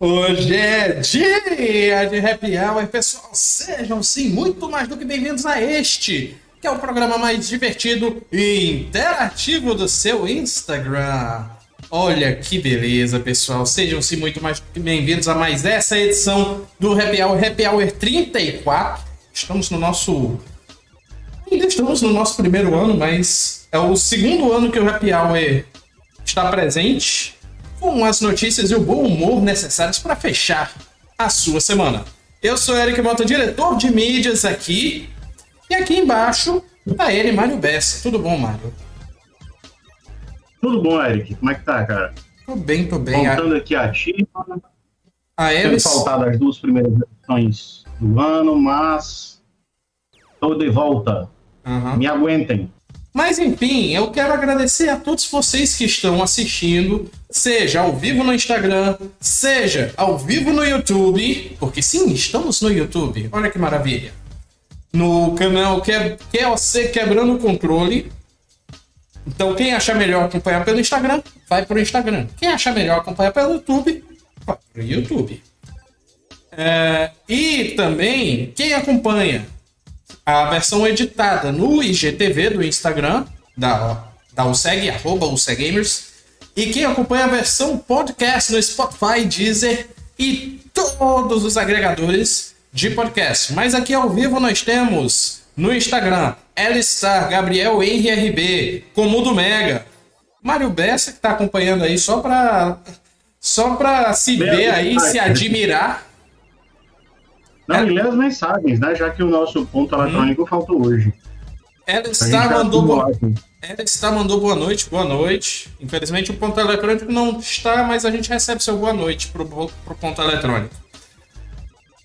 Hoje é dia de Happy Hour, pessoal. Sejam sim muito mais do que bem-vindos a este, que é o programa mais divertido e interativo do seu Instagram. Olha que beleza, pessoal. Sejam sim muito mais bem-vindos a mais essa edição do Happy Hour, Happy Hour 34. Estamos no nosso. Ainda estamos no nosso primeiro ano, mas é o segundo ano que o Happy Hour está presente com as notícias e o bom humor necessários para fechar a sua semana. Eu sou Eric Mota, diretor de mídias aqui, e aqui embaixo tá ele, Mário Bessa. Tudo bom, Mário? Tudo bom, Eric? Como é que tá, cara? Tô bem, tô bem. Voltando aqui ativo. A Tendo eles... faltado as duas primeiras edições do ano, mas tô de volta. Aham. Me aguentem. Mas enfim, eu quero agradecer a todos vocês que estão assistindo, seja ao vivo no Instagram, seja ao vivo no YouTube, porque sim, estamos no YouTube. Olha que maravilha. No canal que QOC Quebrando o Controle. Então, quem achar melhor acompanhar pelo Instagram, vai pro Instagram. Quem achar melhor acompanhar pelo YouTube, vai pro YouTube. É, e também, quem acompanha a versão editada no IGTV do Instagram, da, da USEG, arroba USEGamers, e quem acompanha a versão podcast no Spotify, Deezer e todos os agregadores de podcast. Mas aqui ao vivo nós temos no Instagram, Elistar, Gabriel Henry RB, Comudo Mega, Mário Bessa, que está acompanhando aí só para só pra se Meu ver aí, Deus. se admirar. Não, É. lê as mensagens, né? Já que o nosso ponto eletrônico faltou hoje. Elistar mandou boa está mandou boa noite, boa noite. Infelizmente o ponto eletrônico não está, mas a gente recebe seu boa noite pro, pro ponto eletrônico.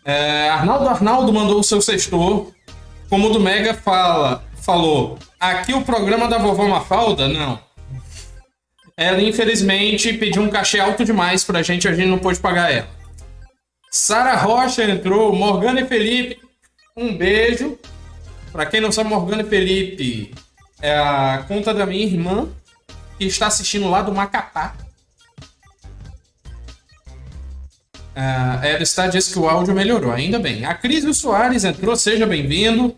É, Arnaldo Arnaldo mandou o seu sextor. Como o do Mega fala, falou, aqui o programa da vovó Mafalda? Não. Ela infelizmente pediu um cachê alto demais pra gente, a gente não pôde pagar ela. Sara Rocha entrou, Morgana e Felipe, um beijo. Pra quem não sabe, Morgana e Felipe é a conta da minha irmã que está assistindo lá do Macapá. Ah, ela está disse que o áudio melhorou, ainda bem. A Cris Soares entrou, seja bem-vindo.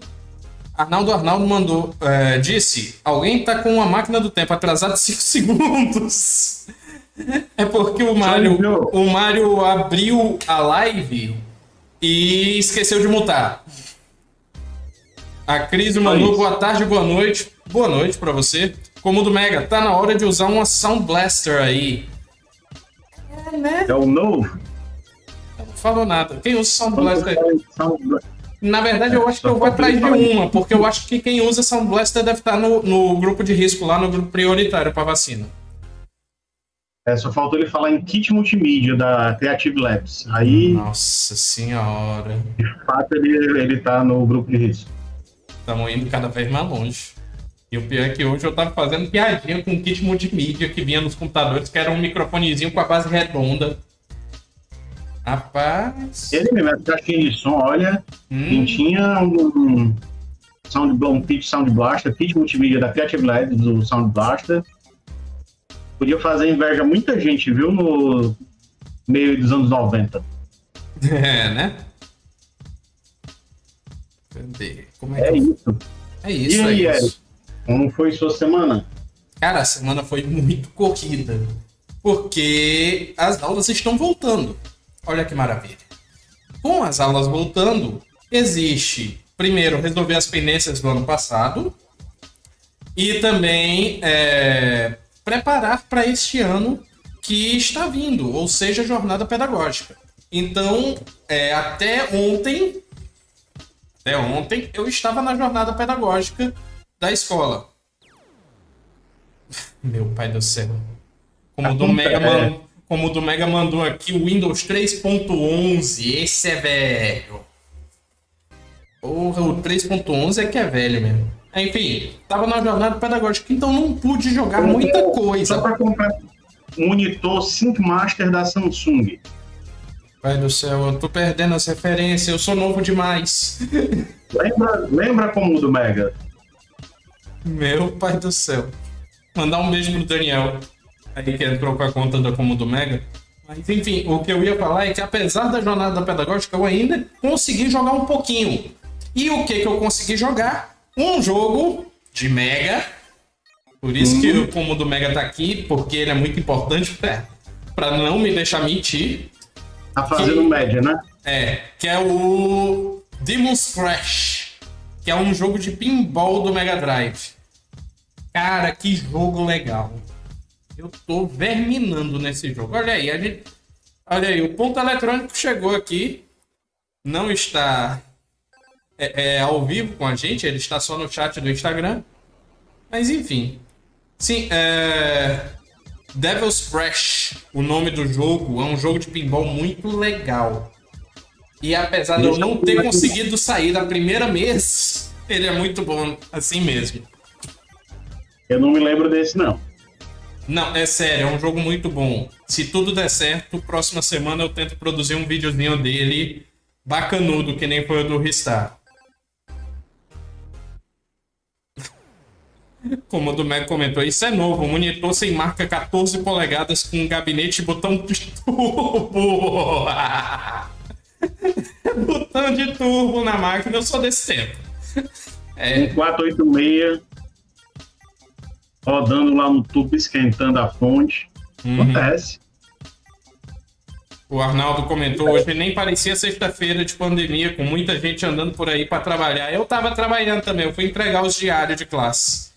Arnaldo Arnaldo mandou, eh, disse: alguém tá com uma máquina do tempo atrasada 5 segundos. É porque o Mário, o Mário abriu a live e esqueceu de mutar. A Cris mandou boa tarde, boa noite. Boa noite pra você. Como do Mega, tá na hora de usar uma Sound Blaster aí. É, né? É o novo. Falou nada. Quem usa Sound Blaster? Na verdade, eu acho que eu vou atrás de uma, porque eu acho que quem usa Sound Blaster deve estar no, no grupo de risco, lá no grupo prioritário pra vacina. É, só faltou ele falar em kit multimídia da Creative Labs. Aí, Nossa senhora. de fato, ele, ele tá no grupo de risco. Estamos indo cada vez mais longe. E o pior é que hoje eu tava fazendo piadinha com um kit multimídia que vinha nos computadores, que era um microfonezinho com a base redonda. Rapaz. Ele mesmo, essa caixinha de som, olha, quem Hum, tinha um Sound, um kit Sound Blaster, kit multimídia da Creative Labs do Sound Blaster, podia fazer inveja a muita gente, viu, no meio dos anos 90. é, né? Cadê? Como é que É isso. É isso, E aí, é isso. Como foi sua semana? Cara, a semana foi muito corrida. Porque as aulas estão voltando. Olha que maravilha. Com as aulas voltando, existe, primeiro, resolver as pendências do ano passado. E também é, preparar para este ano que está vindo, ou seja, a jornada pedagógica. Então, é, até ontem, até ontem, eu estava na jornada pedagógica da escola. Meu pai do céu. Como o do Mega, man- como o do Mega mandou aqui, o Windows 3.11. Esse é velho. Porra, o 3.11 é que é velho mesmo. Enfim, tava na jornada pedagógica, então não pude jogar muita Só coisa. para comprar um monitor Sync Master da Samsung. Pai do céu, eu tô perdendo as referências, eu sou novo demais. Lembra, lembra como do Mega? Meu pai do céu. Mandar um beijo pro Daniel. Aí que entrou com a conta da Comudo Mega. Mas enfim, o que eu ia falar é que apesar da jornada pedagógica, eu ainda consegui jogar um pouquinho. E o que que eu consegui jogar? Um jogo de Mega. Por isso que o Comudo Mega tá aqui, porque ele é muito importante para não me deixar mentir. Tá fazendo Que- média, né? É, que é o Demon's Crash, que é um jogo de pinball do Mega Drive. Cara, que jogo legal. Eu tô verminando nesse jogo. Olha aí, a gente... olha aí, o ponto eletrônico chegou aqui. Não está é, é, ao vivo com a gente, ele está só no chat do Instagram. Mas enfim. Sim, é. Devil's Crash, o nome do jogo, é um jogo de pinball muito legal. E apesar de eu não ter conseguido sair da primeira mês, ele é muito bom assim mesmo. Eu não me lembro desse, não. Não, é sério, é um jogo muito bom. Se tudo der certo, próxima semana eu tento produzir um videozinho dele bacanudo, que nem foi o do Ristar. Como o do Mac comentou, isso é novo. Monitor sem marca 14 polegadas com gabinete e botão de turbo. botão de turbo na máquina, eu sou desse tempo. É, Um 486 rodando lá no tubo, esquentando a fonte. Uhum. Acontece. O Arnaldo comentou hoje, nem parecia sexta-feira de pandemia, com muita gente andando por aí para trabalhar. Eu tava trabalhando também, eu fui entregar os diários de classe.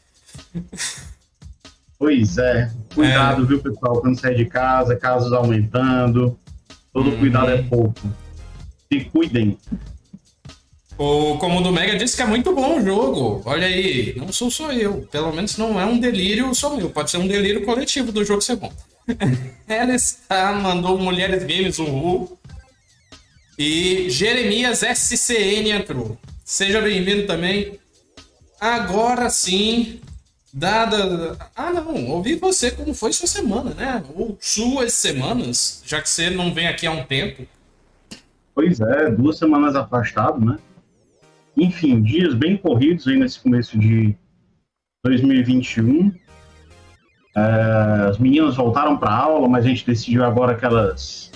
Pois é. Cuidado, viu, pessoal, quando sair de casa, casos aumentando. Todo Uhum. cuidado é pouco. Se cuidem. O Comundo Mega disse que é muito bom o jogo. Olha aí, não sou só eu. Pelo menos não é um delírio só meu. Pode ser um delírio coletivo do jogo ser bom. Ela está, mandou Mulheres Games Uhul. E Jeremias SCN entrou. Seja bem-vindo também. Agora sim, dada. Ah, não, ouvi você como foi sua semana, né? Ou suas semanas, já que você não vem aqui há um tempo. Pois é, duas semanas afastado, né? Enfim, dias bem corridos aí nesse começo de 2021. É, as meninas voltaram para aula, mas a gente decidiu agora que elas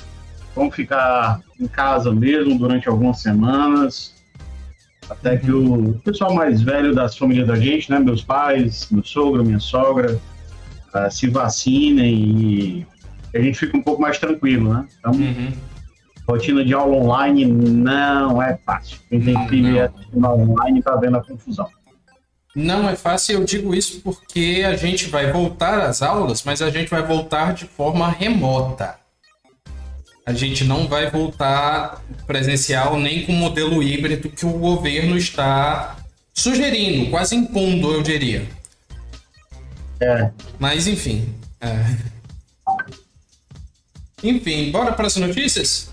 vão ficar em casa mesmo durante algumas semanas. Até que o pessoal mais velho das famílias da gente, né? Meus pais, meu sogro, minha sogra, eh, se vacinem e a gente fica um pouco mais tranquilo, né? Então, Uhum. Rotina de aula online não é fácil. Quem tem filho é online tá vendo a confusão. Não é fácil, eu digo isso porque a gente vai voltar às aulas, mas a gente vai voltar de forma remota. A gente não vai voltar presencial nem com o modelo híbrido que o governo está sugerindo, quase impondo, eu diria. É, Mas enfim. é. Enfim, bora para as notícias?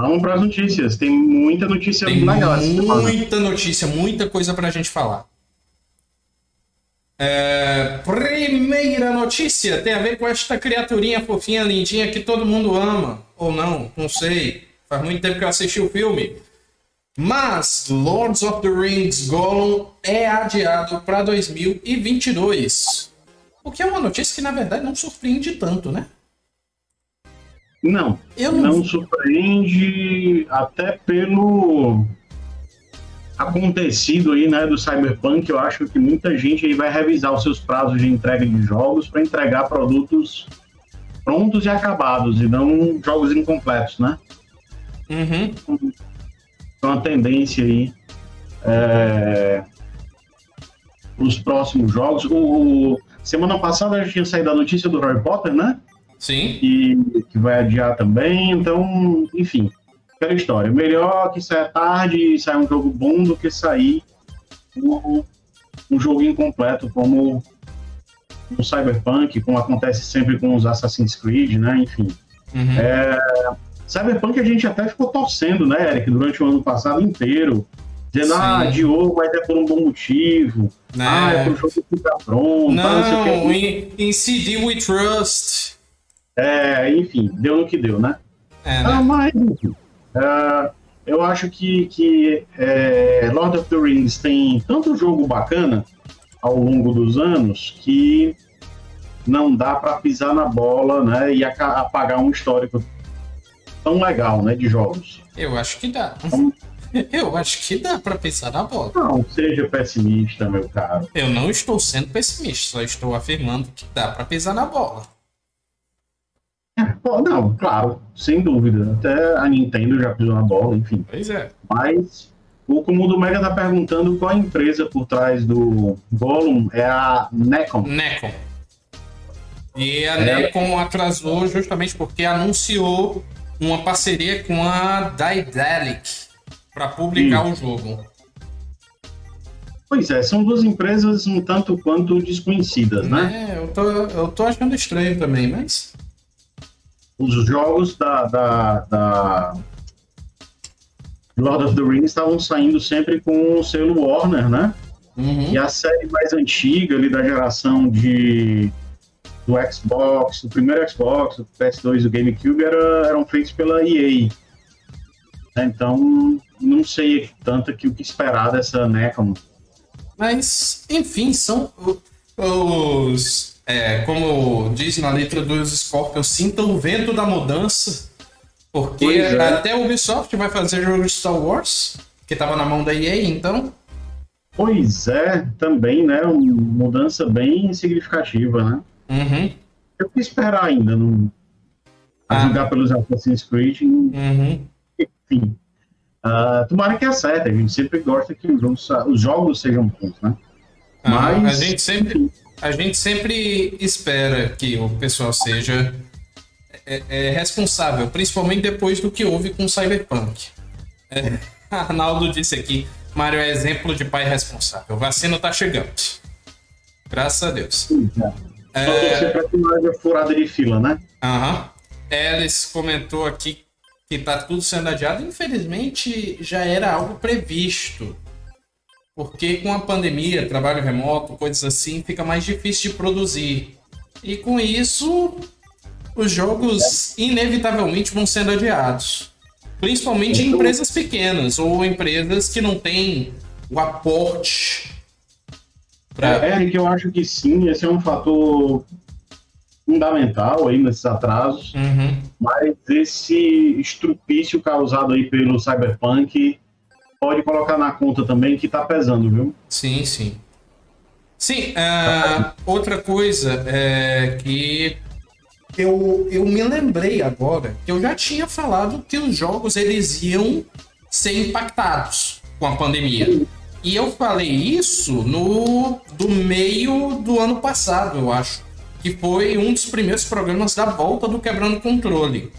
Vamos para as notícias. Tem muita notícia Tem essa semana. muita notícia, muita coisa pra gente falar. É, primeira notícia tem a ver com esta criaturinha fofinha, lindinha que todo mundo ama. Ou não, não sei. Faz muito tempo que eu assisti o filme. Mas Lords of the Rings Gollum é adiado para 2022. O que é uma notícia que na verdade não surpreende tanto, né? Não, Eu não, não surpreende até pelo acontecido aí, né, do Cyberpunk. Eu acho que muita gente aí vai revisar os seus prazos de entrega de jogos para entregar produtos prontos e acabados e não jogos incompletos, né? Uhum. É uma tendência aí é, os próximos jogos. O, semana passada já tinha saído a notícia do Harry Potter, né? Sim. E que vai adiar também. Então, enfim, aquela história. Melhor que saia tarde e sair um jogo bom do que sair um, um jogo incompleto como o Cyberpunk, como acontece sempre com os Assassin's Creed, né? Enfim. Uhum. É, Cyberpunk a gente até ficou torcendo, né, Eric, durante o ano passado inteiro. Dizendo, Sim. ah, adiou, mas é por um bom motivo. Né? Ah, é pro jogo ficar pronto. ah, não sei o. Não, em CD We Trust. É, enfim, deu no que deu, né? É. Né? ah, mas, uh, eu acho que, que é, Lord of the Rings tem tanto jogo bacana ao longo dos anos que não dá para pisar na bola né, e apagar um histórico tão legal né, de jogos. Eu acho que dá. Eu acho que dá para pisar na bola. Não, seja pessimista, meu caro. Eu não estou sendo pessimista, só estou afirmando que dá para pisar na bola. Não, claro, sem dúvida. Até a Nintendo já pisou na bola, enfim. Pois é. Mas o Comundo Mega tá perguntando qual a empresa por trás do Gollum é a Necom. Necom. E a é. Necom atrasou justamente porque anunciou uma parceria com a Daedalic para publicar Sim. o jogo. Pois é, são duas empresas um tanto quanto desconhecidas, né? É, eu tô, eu tô achando estranho também, mas os jogos da, da, da Lord of the Rings estavam saindo sempre com o selo Warner, né? Uhum. E a série mais antiga ali da geração de do Xbox, do primeiro Xbox, do PS2 e do GameCube era, eram feitos pela EA. Então, não sei tanto que o que esperar dessa Necom. Mas, enfim, são os é, como diz na letra dos Scorpions, sinta o vento da mudança. Porque é. até o Ubisoft vai fazer jogo de Star Wars, que estava na mão da EA, então. Pois é, também, né? Uma mudança bem significativa, né? Uhum. Eu que esperar ainda, não. A ah. jogar pelos Assassin's Creed. Uhum. Enfim. Uh, tomara que acerte, a gente sempre gosta que os jogos sejam bons, né? Mas. A gente sempre a gente sempre espera que o pessoal seja é, é responsável, principalmente depois do que houve com o Cyberpunk. É, Arnaldo disse aqui, Mário é exemplo de pai responsável. Vacina tá chegando. Graças a Deus. É. É... Só você furada de fila, né? Aham. Alice comentou aqui que tá tudo sendo adiado. Infelizmente, já era algo previsto. Porque com a pandemia, trabalho remoto, coisas assim, fica mais difícil de produzir. E com isso, os jogos inevitavelmente vão sendo adiados. Principalmente em então- empresas pequenas ou empresas que não têm o aporte. Pra... É, é, que eu acho que sim, esse é um fator fundamental aí nesses atrasos. Uhum. Mas esse estrupício causado aí pelo Cyberpunk pode colocar na conta também que tá pesando, viu? Sim, sim. Sim, uh, outra coisa é que eu, eu me lembrei agora que eu já tinha falado que os jogos eles iam ser impactados com a pandemia. E eu falei isso no do meio do ano passado, eu acho, que foi um dos primeiros programas da volta do Quebrando Controle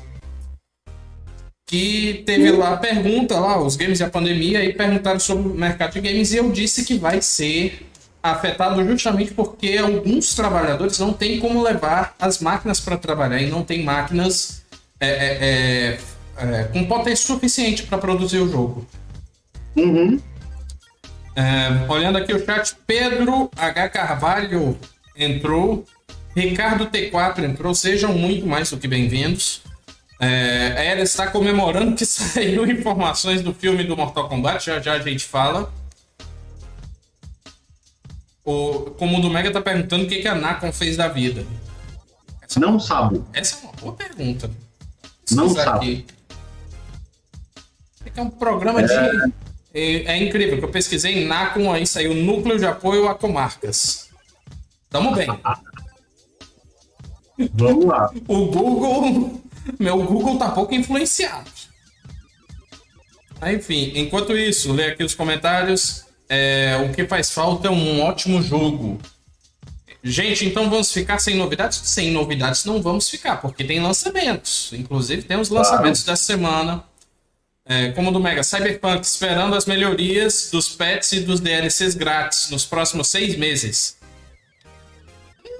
que teve lá a pergunta lá, os games e a pandemia, e perguntaram sobre o mercado de games, e eu disse que vai ser afetado justamente porque alguns trabalhadores não têm como levar as máquinas para trabalhar e não tem máquinas é, é, é, é com potência suficiente para produzir o jogo. Uhum. É, olhando aqui o chat, Pedro H. Carvalho entrou, Ricardo T4 entrou, sejam muito mais do que bem-vindos. É, ela está comemorando que saiu informações do filme do Mortal Kombat, já já a gente fala. O Comundo Mega está perguntando o que, que a Nacon fez da vida. Essa não sabe. Essa é uma boa pergunta. Não sabe. É um programa é... de. É, é, incrível, que eu pesquisei Nacon, aí saiu Núcleo de Apoio a Comarcas. Tamo bem. Vamos lá. O Google meu Google tá pouco influenciado. Enfim, enquanto isso, lê aqui os comentários. É, o que faz falta é um ótimo jogo. Gente, então vamos ficar sem novidades? Sem novidades não vamos ficar, porque tem lançamentos. Inclusive, tem os lançamentos claro. dessa semana. É, como do Mega Cyberpunk, esperando as melhorias dos pets e dos DLCs grátis nos próximos seis meses.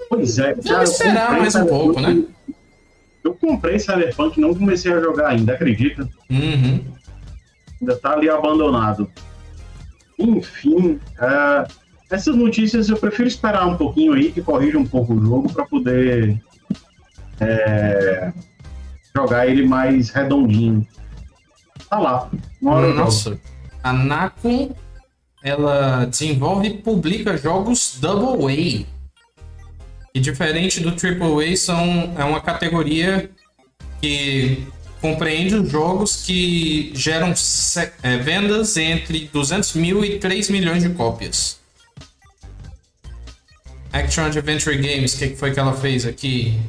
Pois é, Vamos esperar mais um pouco, né? Eu comprei Cyberpunk não comecei a jogar ainda, acredita? Uhum. Ainda tá ali abandonado. Enfim, uh, essas notícias eu prefiro esperar um pouquinho aí, que corrija um pouco o jogo, para poder é, jogar ele mais redondinho. Tá lá. Uma hora. Nossa, a Nacon ela desenvolve e publica jogos Double A. E diferente do Triple A, são, é uma categoria que compreende os jogos que geram é, vendas entre 200 mil e 3 milhões de cópias. Action Adventure Games, o que, que foi que ela fez aqui?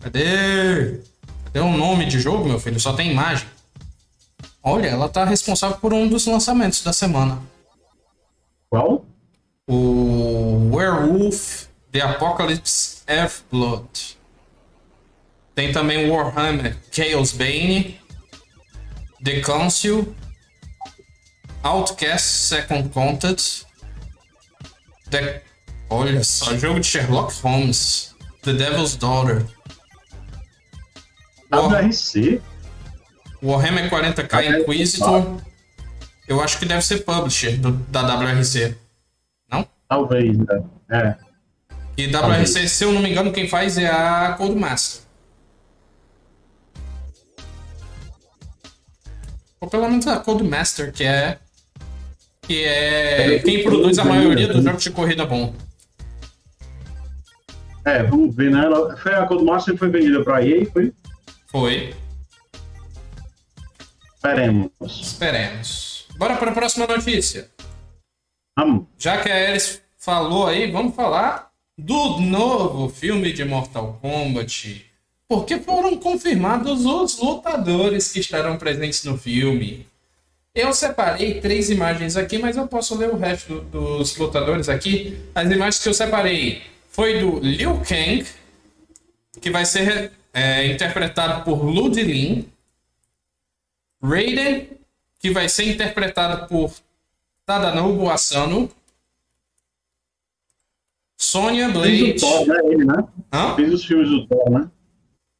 Cadê? Cadê o nome de jogo, meu filho? Só tem imagem. Olha, ela tá responsável por um dos lançamentos da semana. Qual? O Werewolf The Apocalypse F-Blood. Tem também Warhammer Chaos Bane, The Council, Outcast Second Contact, The... Olha só, jogo de Sherlock Holmes, The Devil's Daughter, War- WRC? Warhammer 40k Inquisitor. Eu acho que deve ser publisher do- da WRC. Não? Talvez, né? É. E WRC, se eu não me engano, quem faz é a Codemaster. Ou pelo menos a Codemaster, que é. Que é quem produz a maioria dos jogos de corrida bom. É, vamos ver, né? Ela- Foi a Codemaster que foi vendida pra EA, foi? Foi. Esperemos. Esperemos. Bora para a próxima notícia. Vamos. Já que a Alice falou aí, vamos falar do novo filme de Mortal Kombat. Porque foram confirmados os lutadores que estarão presentes no filme. Eu separei três imagens aqui, mas eu posso ler o resto do- dos lutadores aqui. As imagens que eu separei foi do Liu Kang, que vai ser é, interpretado por Ludlin. Raiden, que vai ser interpretado por Tadanobu Asano. Sonya Fez o Blade. Thor, né? Ele, né? Hã? Fez os filmes do Thor, né?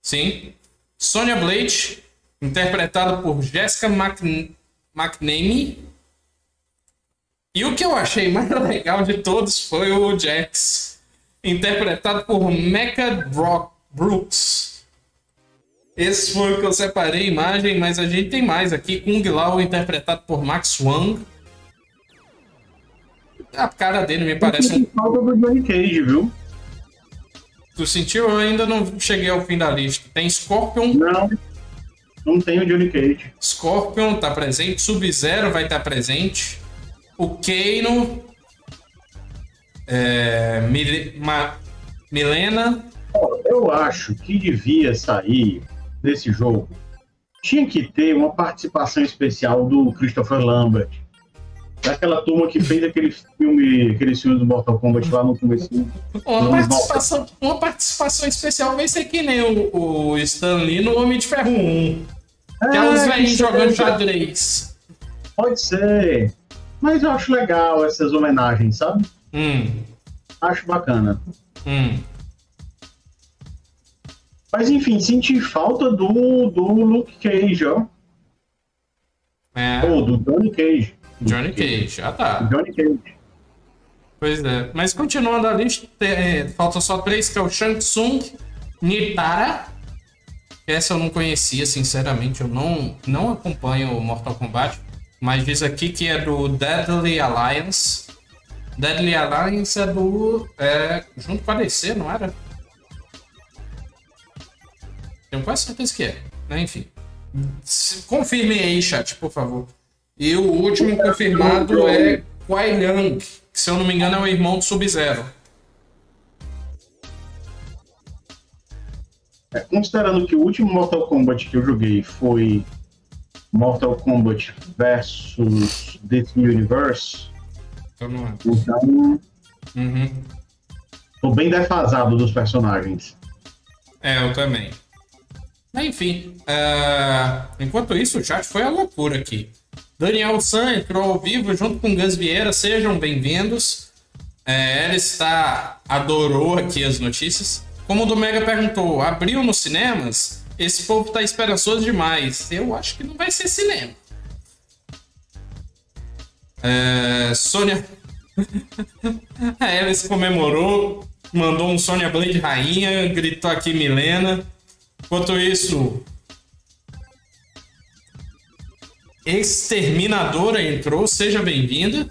Sim. Sonya Blade, interpretada por Jessica Mc... McNamee. E o que eu achei mais legal de todos foi o Jax, interpretado por Mecha Brock Brooks. Esse foi o que eu separei a imagem, mas a gente tem mais aqui. Kung Lao, interpretado por Max Wang. A cara dele me parece um Falta do Johnny Cage, viu? Tu sentiu? Eu ainda não cheguei ao fim da lista. Tem Scorpion. Não. Não tem o Johnny Cage. Scorpion tá presente. Sub-Zero vai estar presente. O Kano. É, Mil- Ma- Milena. Eu acho que devia sair desse jogo. Tinha que ter uma participação especial do Christopher Lambert. Daquela turma que fez aquele filme, aqueles filmes do Mortal Kombat lá no começo. Uma Não, participação, uma participação especial vai ser que nem o, o Stan Lee no Homem de Ferro 1. Que é os É, velhinhos que jogando xadrez. Pode ser. Mas eu acho legal essas homenagens, sabe? Hum, Acho bacana. hum. Mas enfim, senti falta do, do Luke Cage, ó. É, Ou do Johnny Cage. Johnny Cage, já tá. Johnny Cage. Pois é. Mas continuando a lista, é, faltam só três, que é o Shang Tsung, Nitara. Essa eu não conhecia, sinceramente. Eu não, não acompanho o Mortal Kombat. Mas diz aqui que é do Deadly Alliance. Deadly Alliance é do. É, junto com a DC, não era? Tenho quase certeza que é. Né? Enfim. Confirme aí, chat, por favor. E o último confirmado é Kuai Liang, que se eu não me engano é o irmão do Sub-Zero. É, considerando que o último Mortal Kombat que eu joguei foi Mortal Kombat versus This Universe, Então não é. então Uhum. tô bem defasado dos personagens. É, eu também. Enfim, é, enquanto isso, o chat foi a loucura aqui. Daniel San entrou ao vivo junto com Gus Vieira, sejam bem-vindos. É, ela está adorou aqui as notícias. Como o do Mega perguntou, abriu nos cinemas? Esse povo tá esperançoso demais. Eu acho que não vai ser cinema. É, Sônia. A Alice comemorou, mandou um Sonya Blade rainha, gritou aqui Milena. Enquanto isso, Exterminadora entrou, seja bem-vinda.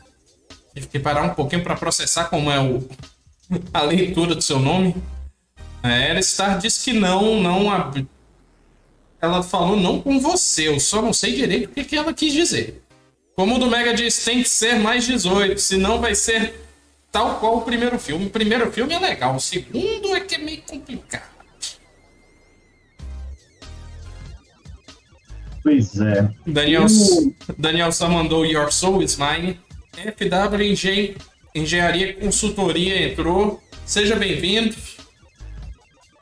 Tive que parar um pouquinho para processar como é o, a leitura do seu nome. É, ela Star disse que não, não. Ab... Ela falou não com você, eu só não sei direito o que, que ela quis dizer. Como o do Mega diz, tem que ser mais 18, senão vai ser tal qual o primeiro filme. O primeiro filme é legal, o segundo é que é meio complicado. Pois é. Daniel, Daniel só mandou Your Soul is Mine. FW Engen Engenharia Consultoria entrou. Seja bem-vindo.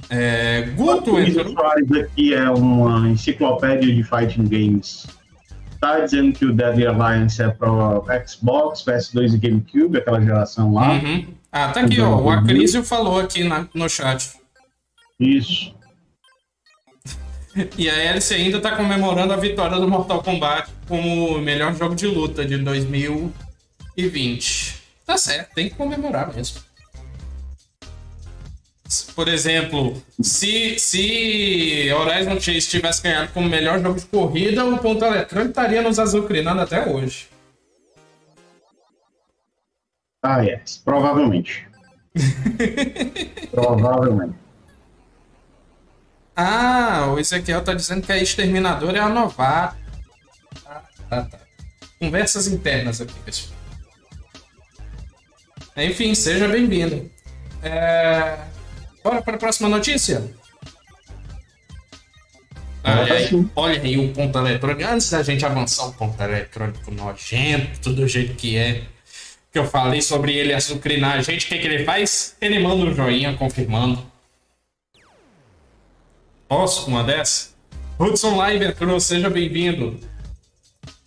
É, Guto entrou. Soares aqui é uma enciclopédia de fighting games. Tá dizendo que o Deadly Alliance é para Xbox, PS2 e GameCube, aquela geração lá. Uhum. Ah, tá aqui, ó. O Acrisio falou aqui na, no chat. Isso. E a Alice ainda está comemorando a vitória do Mortal Kombat como o melhor jogo de luta de 2020. Tá certo, tem que comemorar mesmo. Por exemplo, se, se Horizon Chase tivesse ganhado como melhor jogo de corrida, o ponto eletrônico estaria nos azucrinando até hoje. Ah, é. Yes. Provavelmente. Provavelmente. Ah, o Ezequiel tá dizendo que a Exterminadora é a novata. Tá, tá, tá. Conversas internas aqui, pessoal. Enfim, seja bem-vindo. É... Bora para a próxima notícia? Olha aí, olha aí o ponto eletrônico. Antes da gente avançar o ponto eletrônico nojento, do jeito que é, que eu falei sobre ele açucrinar a gente, o que, que ele faz? Ele manda um joinha confirmando. Posso uma dessa? Hudson Live entrou, seja bem-vindo.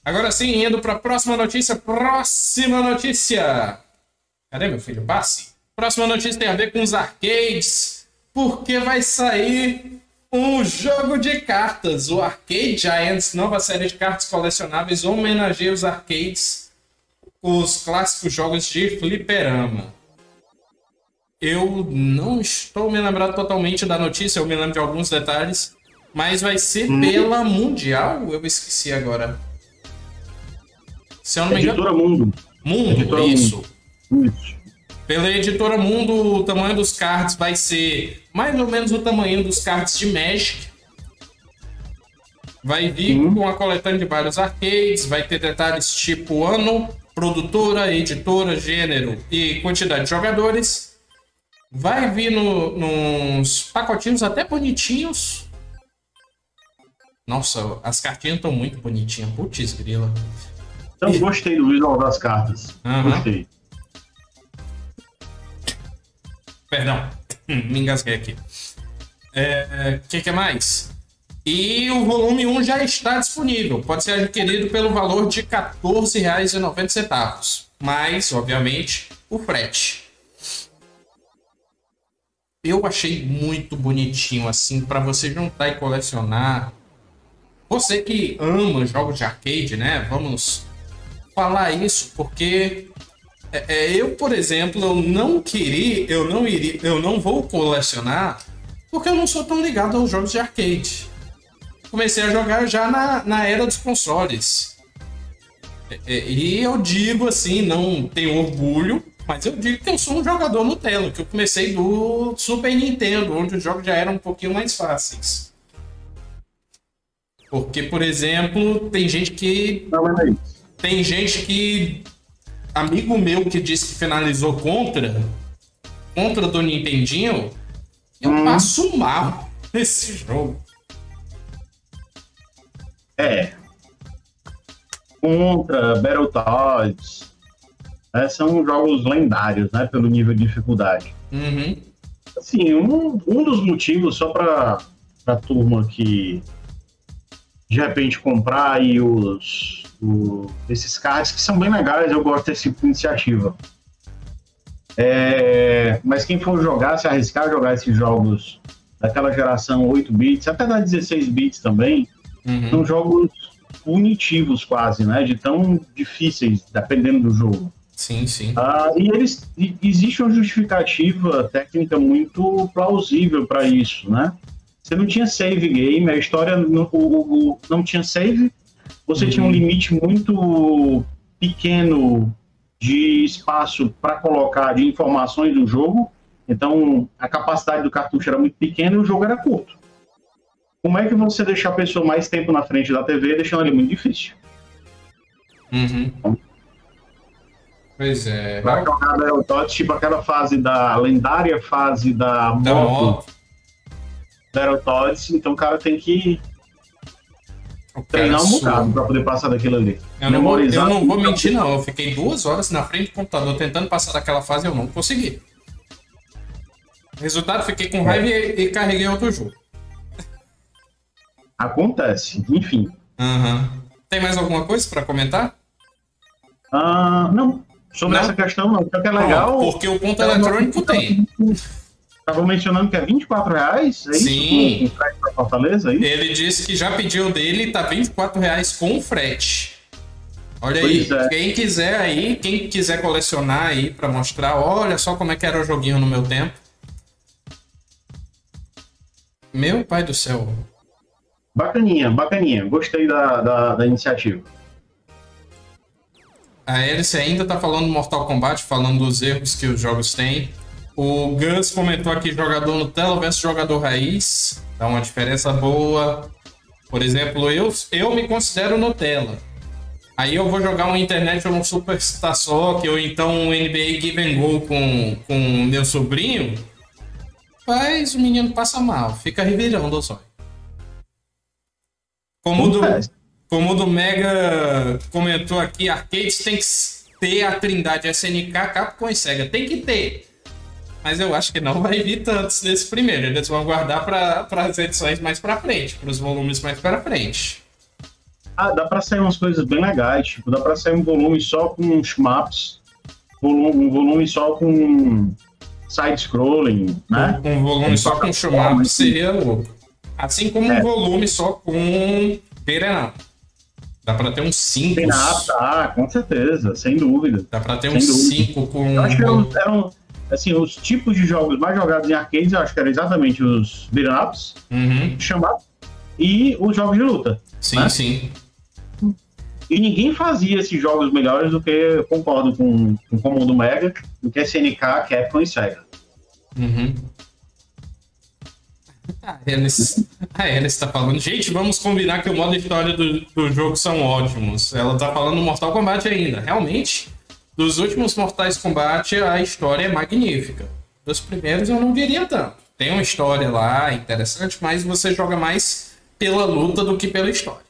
Agora sim, indo para a próxima notícia. Próxima notícia. Cadê meu filho? Passe. Próxima notícia tem a ver com os arcades. Porque vai sair um jogo de cartas. O Arcade Giants, nova série de cartas colecionáveis, homenageia os arcades, os clássicos jogos de fliperama. Eu não estou me lembrando totalmente da notícia, eu me lembro de alguns detalhes, mas vai ser hum. pela Mundial, eu esqueci agora. Se eu não me engano. Editora Mundo. Mundo, Editora isso. Mundo. Isso. Pela editora Mundo, o tamanho dos cards vai ser mais ou menos o tamanho dos cards de Magic. Vai vir com a coletânea de vários arcades, vai ter detalhes tipo ano, produtora, editora, gênero e quantidade de jogadores. Vai vir no, nos pacotinhos até bonitinhos. Nossa, as cartinhas estão muito bonitinhas. Putz, grila. Eu e... gostei do visual das cartas. Uhum. Gostei. Perdão, me engasguei aqui. O é, que, que mais? E o volume 1 já está disponível. Pode ser adquirido pelo valor de R$ 14,90. Mais, obviamente, o frete eu achei muito bonitinho, assim, para você juntar e colecionar. Você que ama jogos de arcade, né? Vamos falar isso, porque é, é, eu, por exemplo, eu não queria, eu não iria, eu não vou colecionar, porque eu não sou tão ligado aos jogos de arcade. Comecei a jogar já na, na era dos consoles. É, é e eu digo assim, não tenho orgulho, mas eu digo que eu sou um jogador Nutella, que eu comecei do Super Nintendo, onde os jogos já eram um pouquinho mais fáceis. Porque, por exemplo, tem gente que. Não, é tem gente que. Amigo meu que disse que finalizou contra. Contra do Nintendinho. Eu hum. passo mal nesse jogo. É. Contra, Battletoads. Né, são jogos lendários, né, pelo nível de dificuldade. Uhum. Assim, um, um dos motivos, só para a turma que de repente comprar aí os, os, esses cards que são bem legais, eu gosto desse tipo de iniciativa. É, mas quem for jogar, se arriscar a jogar esses jogos daquela geração 8 bits, até da 16 bits também, uhum. são jogos punitivos quase, né? De tão difíceis, dependendo do jogo. Sim, sim. Ah, e eles e existe uma justificativa técnica muito plausível para isso, né? você não tinha save game, a história não, o, o, não tinha save, você uhum. tinha um limite muito pequeno de espaço para colocar de informações do jogo, então a capacidade do cartucho era muito pequena e o jogo era curto. Como é que você deixa a pessoa mais tempo na frente da TV deixando ali muito difícil? Uhum. Pois é. Pra jogar Battletoads, tipo aquela fase da lendária fase da moto Battletoads, então o cara tem que treinar um bocado pra poder passar daquilo ali. Eu não, vou, eu não vou mentir, não. Eu fiquei duas horas na frente do computador tentando passar daquela fase e eu não consegui. Resultado, fiquei com raiva é. e, e, carreguei outro jogo. Acontece, enfim. Uhum. Tem mais alguma coisa para comentar? Uh, não. Sobre não? essa questão, não. Porque é legal. porque o ponto eletrônico tem. Estavam mencionando que é 24 reais? É Sim. Isso, com, com Fortaleza, é isso? Ele disse que já pediu dele e tá 24 reais com frete. Olha pois aí, é. quem quiser aí, quem quiser colecionar aí para mostrar, olha só como é que era o joguinho no meu tempo. Meu pai do céu. Bacaninha, bacaninha. Gostei da, da, da iniciativa. A Alice ainda tá falando do Mortal Kombat, falando dos erros que os jogos têm. O Gus comentou aqui jogador Nutella versus jogador raiz. Dá uma diferença boa. Por exemplo, eu, eu me considero Nutella. Aí eu vou jogar um internet ou um Superstar Soccer ou então um NBA Give and Go com, com meu sobrinho. Mas o menino passa mal, fica revirando o sonho. Como o do, como o do Mega comentou aqui, arcades tem que ter a trindade SNK, Capcom e Sega. Tem que ter mas eu acho que não vai vir tantos nesse primeiro. Eles vão guardar para as edições mais para frente, para os volumes mais para frente. Ah, dá para sair umas coisas bem legais, tipo, dá para sair um volume só com os maps, um volume só com side-scrolling, né? Um, um volume só com shmups seria louco. Assim como é. um volume só com Beat'em Dá pra ter uns 5. Ah, tá, com certeza, sem dúvida. Dá pra ter uns 5 com. Eu acho que eram, eram assim, os tipos de jogos mais jogados em arcades, eu acho que eram exatamente os beat'em ups, uhum. chamados, e os jogos de luta. Sim, né? sim. E ninguém fazia esses jogos melhores do que, concordo com, com o Comando Mega, do que SNK, Capcom e Sega. Uhum. A Alice, a Alice tá falando, gente, vamos combinar que o modo história do, do jogo são ótimos. Ela tá falando Mortal Kombat ainda. Realmente, dos últimos Mortais Kombat, a história é magnífica. Dos primeiros eu não diria tanto. Tem uma história lá interessante, mas você joga mais pela luta do que pela história.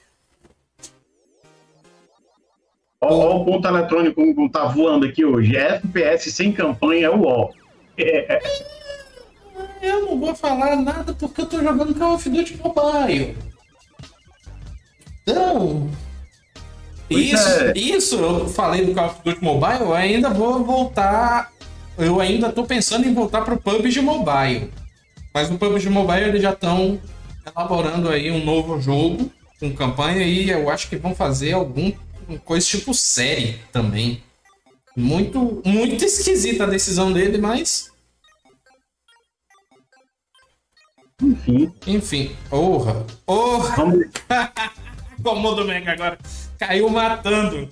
Olha o ponto eletrônico como tá voando aqui hoje. FPS sem campanha é o ó. É. Eu não vou falar nada porque eu tô jogando Call of Duty Mobile. Então, isso, é. isso, eu falei do Call of Duty Mobile, eu ainda vou voltar. Eu ainda tô pensando em voltar pro PUBG Mobile. Mas no PUBG Mobile eles já estão elaborando aí um novo jogo com campanha e eu acho que vão fazer algum coisa tipo série também. Muito, muito esquisita a decisão dele, mas. Enfim. Enfim. Porra. Porra. Vamos... Como do Mega agora caiu matando.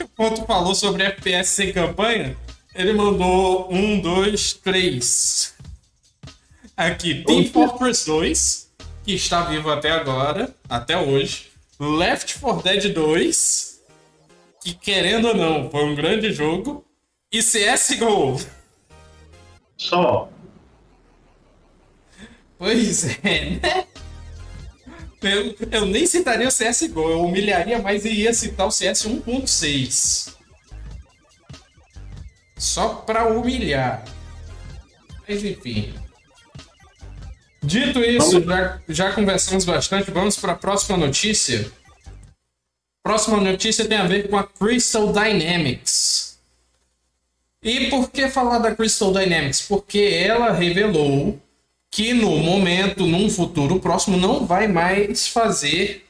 O ponto falou sobre FPS sem campanha. Ele mandou um, dois, três. Aqui, Team Fortress 2, que está vivo até agora, até hoje. Left 4 Dead 2, que querendo ou não, foi um grande jogo. E CSGO. Só. Pois é, né? Eu, eu nem citaria o CSGO, eu humilharia mais e ia citar o CS 1.6. Só pra humilhar. Mas enfim. Dito isso, já, já conversamos bastante, vamos para a próxima notícia. Próxima notícia tem a ver com a Crystal Dynamics. E por que falar da Crystal Dynamics? Porque ela revelou que no momento, num futuro próximo, não vai mais fazer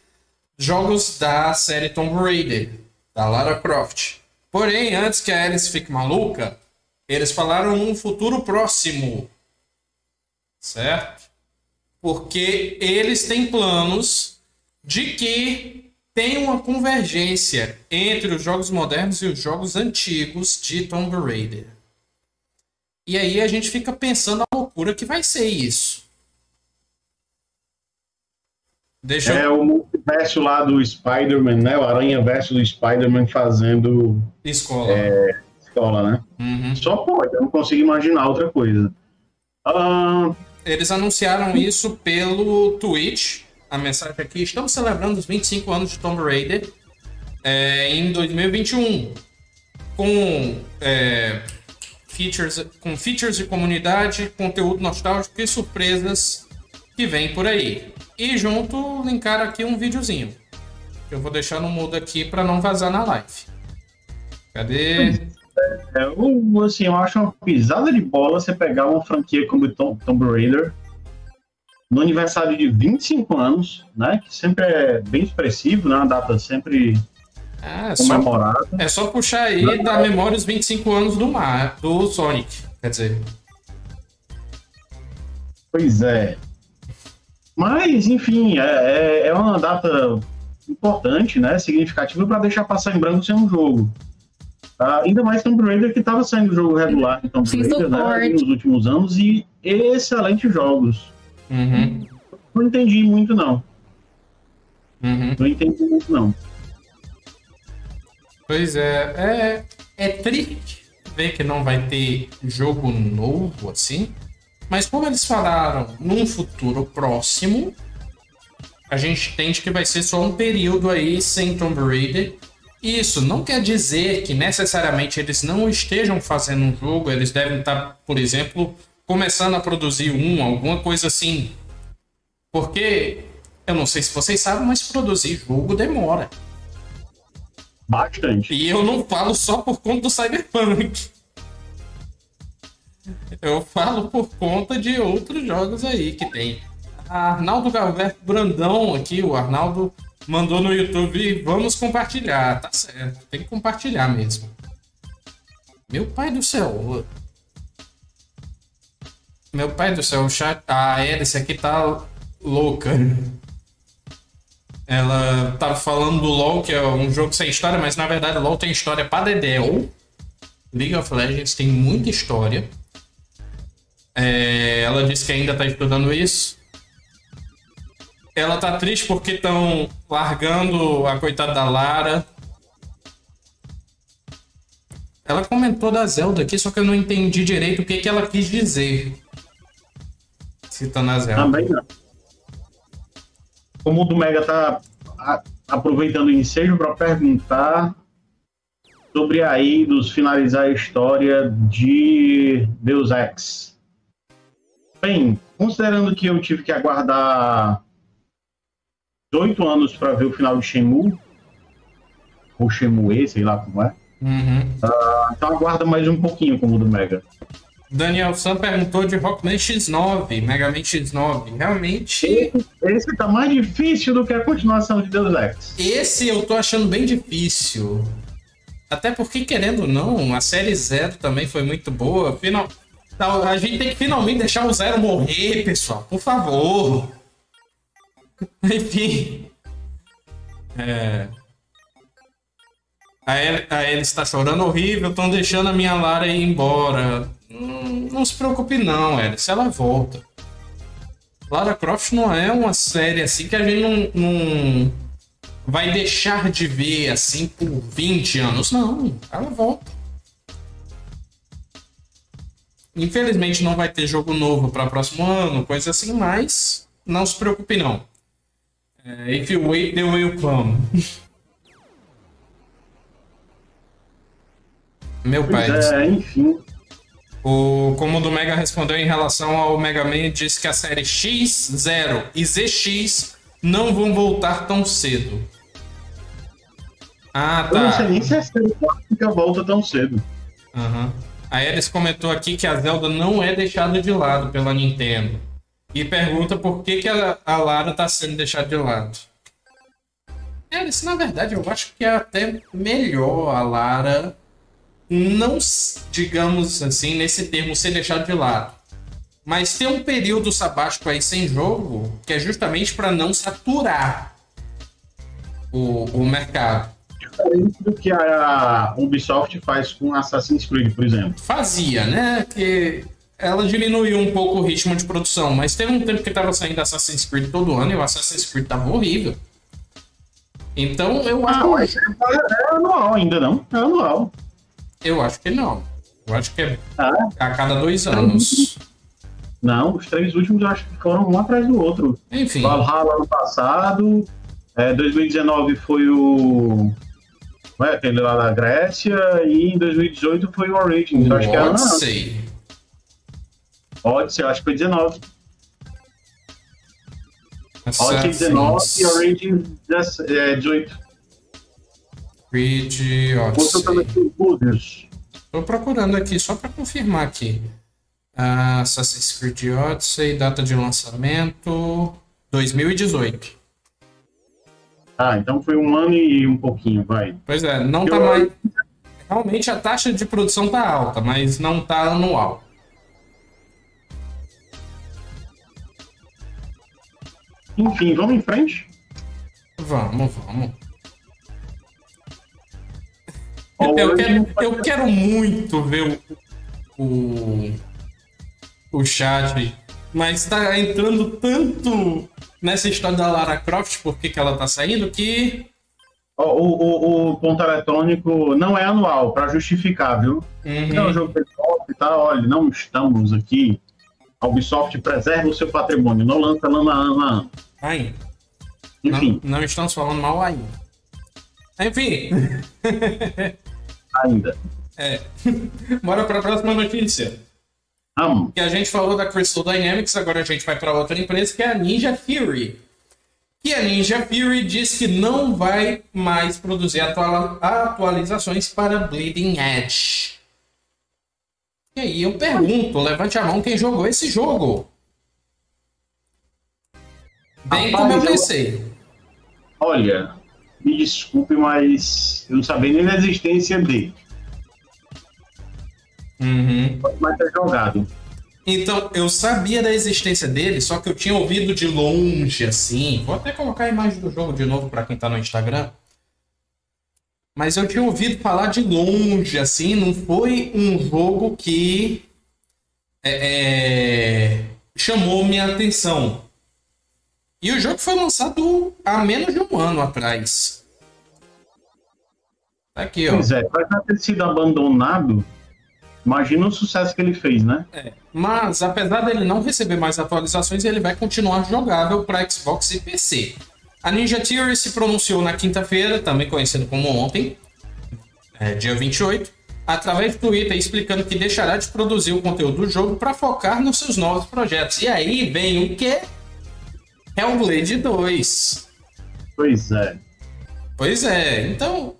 jogos da série Tomb Raider, da Lara Croft. Porém, antes que a Alice fique maluca, eles falaram num futuro próximo. Certo? Porque eles têm planos de que tem uma convergência entre os jogos modernos e os jogos antigos de Tomb Raider. E aí a gente fica pensando loucura que vai ser isso. Deixa é eu... o multiverso lá do Spider-Man, né? O Aranha Verso do Spider-Man fazendo. Escola. É, escola, né? Uhum. Só pode, eu não consigo imaginar outra coisa. Eles anunciaram isso pelo Twitch. A mensagem aqui: estamos celebrando os 25 anos de Tomb Raider é, em 2021. Com. É, features, com features de comunidade, conteúdo nostálgico e surpresas que vem por aí. E junto linkar aqui um videozinho. Eu vou deixar no mudo aqui para não vazar na live. Cadê? É, eu, assim, eu acho uma pisada de bola você pegar uma franquia como Tom, Tomb Raider no aniversário de 25 anos, né? Que sempre é bem expressivo, né? Data sempre é. Só, é só puxar aí da memória os 25 anos do, Mar, do Sonic, quer dizer. Pois é. Mas, enfim, é, é, é uma data importante, né? Significativa para deixar passar em branco sem um jogo. Uh, ainda mais Tomb Raider que estava saindo jogo regular de Tomb Raider né, nos últimos anos e excelentes jogos. Uhum. Não entendi muito, não. Uhum. Não entendi muito, não. Pois é, é, é triste ver que não vai ter jogo novo assim. Mas como eles falaram num futuro próximo, a gente entende que vai ser só um período aí sem Tomb Raider. Isso não quer dizer que necessariamente eles não estejam fazendo um jogo, eles devem estar, por exemplo, começando a produzir um, alguma coisa assim. Porque eu não sei se vocês sabem, mas produzir jogo demora. Bastante. E eu não falo só por conta do Cyberpunk. Eu falo por conta de outros jogos aí que tem. Arnaldo Galberto Brandão aqui, o Arnaldo mandou no YouTube, vamos compartilhar. Tá certo, tem que compartilhar mesmo. Meu pai do céu. Meu pai do céu, o chat. A Hélice aqui tá louca. Ela tá falando do LoL, que é um jogo sem história, mas na verdade o LoL tem história pra Dedel. League of Legends tem muita história. É, ela disse que ainda está estudando isso. Ela tá triste porque estão largando a coitada da Lara. Ela comentou da Zelda aqui, só que eu não entendi direito o que, que ela quis dizer. Citando a Zelda. Também não. O Mundo Mega tá aproveitando o ensejo para perguntar sobre a Eidos finalizar a história de Deus Ex. Bem, considerando que eu tive que aguardar oito anos para ver o final de Shenmue, ou Shenmue, sei lá como é. Uhum. Uh, então aguarda mais um pouquinho como o do Mega. Daniel Sam perguntou de Rockman X9, Mega Man X9. Realmente. Esse, tá mais difícil do que a continuação de Deus Ex. Esse eu tô achando bem difícil. Até porque, querendo ou não, a série Zero também foi muito boa. Final, a gente tem que finalmente deixar o Zero morrer, pessoal. Por favor. Enfim. É... A Ellie está chorando horrível, estão deixando a minha Lara ir embora. Não, não se preocupe não, se ela volta. Lara Croft não é uma série assim que a gente não, não vai deixar de ver assim por 20 anos. Não, ela volta. Infelizmente não vai ter jogo novo para próximo ano, coisa assim, mas não se preocupe não. É, if you wait, they will come. Meu pai. É, enfim. O, como o do Mega respondeu em relação ao Mega Man, disse que a série X0 e ZX não vão voltar tão cedo. Ah, tá. Eu não sei nem se a série fica volta tão cedo. Uhum. A Eris comentou aqui que a Zelda não é deixada de lado pela Nintendo. E pergunta por que, que a, a Lara está sendo deixada de lado. Eris, na verdade, eu acho que é até melhor a Lara não, digamos assim, nesse termo, ser deixada de lado. Mas tem um período sabático aí sem jogo que é justamente para não saturar o, o mercado. Diferente do que a Ubisoft faz com Assassin's Creed, por exemplo. Fazia, né? Que ela diminuiu um pouco o ritmo de produção, mas teve um tempo que tava saindo Assassin's Creed todo ano e o Assassin's Creed tava horrível. Então eu Ah, acho. mas é anual ainda, não? É anual. Eu acho que não. Eu acho que é Ah, a cada dois anos. não, os três últimos eu acho que foram um atrás do outro. Enfim. Valhalla ano passado, é, 2019 foi o. Não é, aquele lá da Grécia, e em 2018 foi o Origins. Eu acho que era. Não, Odyssey. Odyssey, acho que foi 19. Odyssey 19 e Assassin's Origins 10, é, 18. Creed Odyssey. Tô procurando aqui só para confirmar aqui. Ah, Assassin's Creed Odyssey, data de lançamento 2018. Ah, então foi um ano e um pouquinho, vai. Pois é, não tá Eu- mais. Realmente a taxa de produção tá alta, mas não tá anual. Enfim, vamos em frente. Vamos, vamos. Eu quero, eu quero muito ver o, o, o chat, mas tá entrando tanto nessa história da Lara Croft, por que ela tá saindo, que. O, o, o ponto eletrônico não é anual, para justificar, viu? Uhum. Não, o jogo e tal, olha, não estamos aqui. A Ubisoft preserva o seu patrimônio, não lança ano a ano a ano. Ainda. Enfim, Não, não estamos falando mal ainda. Enfim, ainda. é. bora para a próxima notícia. Amo. Que a gente falou da Crystal Dynamics, agora a gente vai para outra empresa que é a Ninja Fury. Que a Ninja Fury diz que não vai mais produzir atua- atualizações para Bleeding Edge. E aí eu pergunto, levante a mão quem jogou esse jogo. Bem Rapaz, como eu- pensei. Olha, me desculpe, mas eu não sabia nem da existência dele. Uhum. Mais ter jogado. Então, eu sabia da existência dele, só que eu tinha ouvido de longe, assim. Vou até colocar a imagem do jogo de novo para quem tá no Instagram. Mas eu tinha ouvido falar de longe, assim. Não foi um jogo que é, é, chamou minha atenção. E o jogo foi lançado há menos de um ano atrás. Tá aqui, ó. Pois é, para já ter sido abandonado, imagina o sucesso que ele fez, né? É, Mas, apesar dele não receber mais atualizações, ele vai continuar jogável para Xbox e PC. A Ninja Theory se pronunciou na quinta-feira, também conhecido como ontem, é, dia 28, através do Twitter, explicando que deixará de produzir o conteúdo do jogo para focar nos seus novos projetos. E aí vem o que? Hellblade 2. Pois é. Pois é, então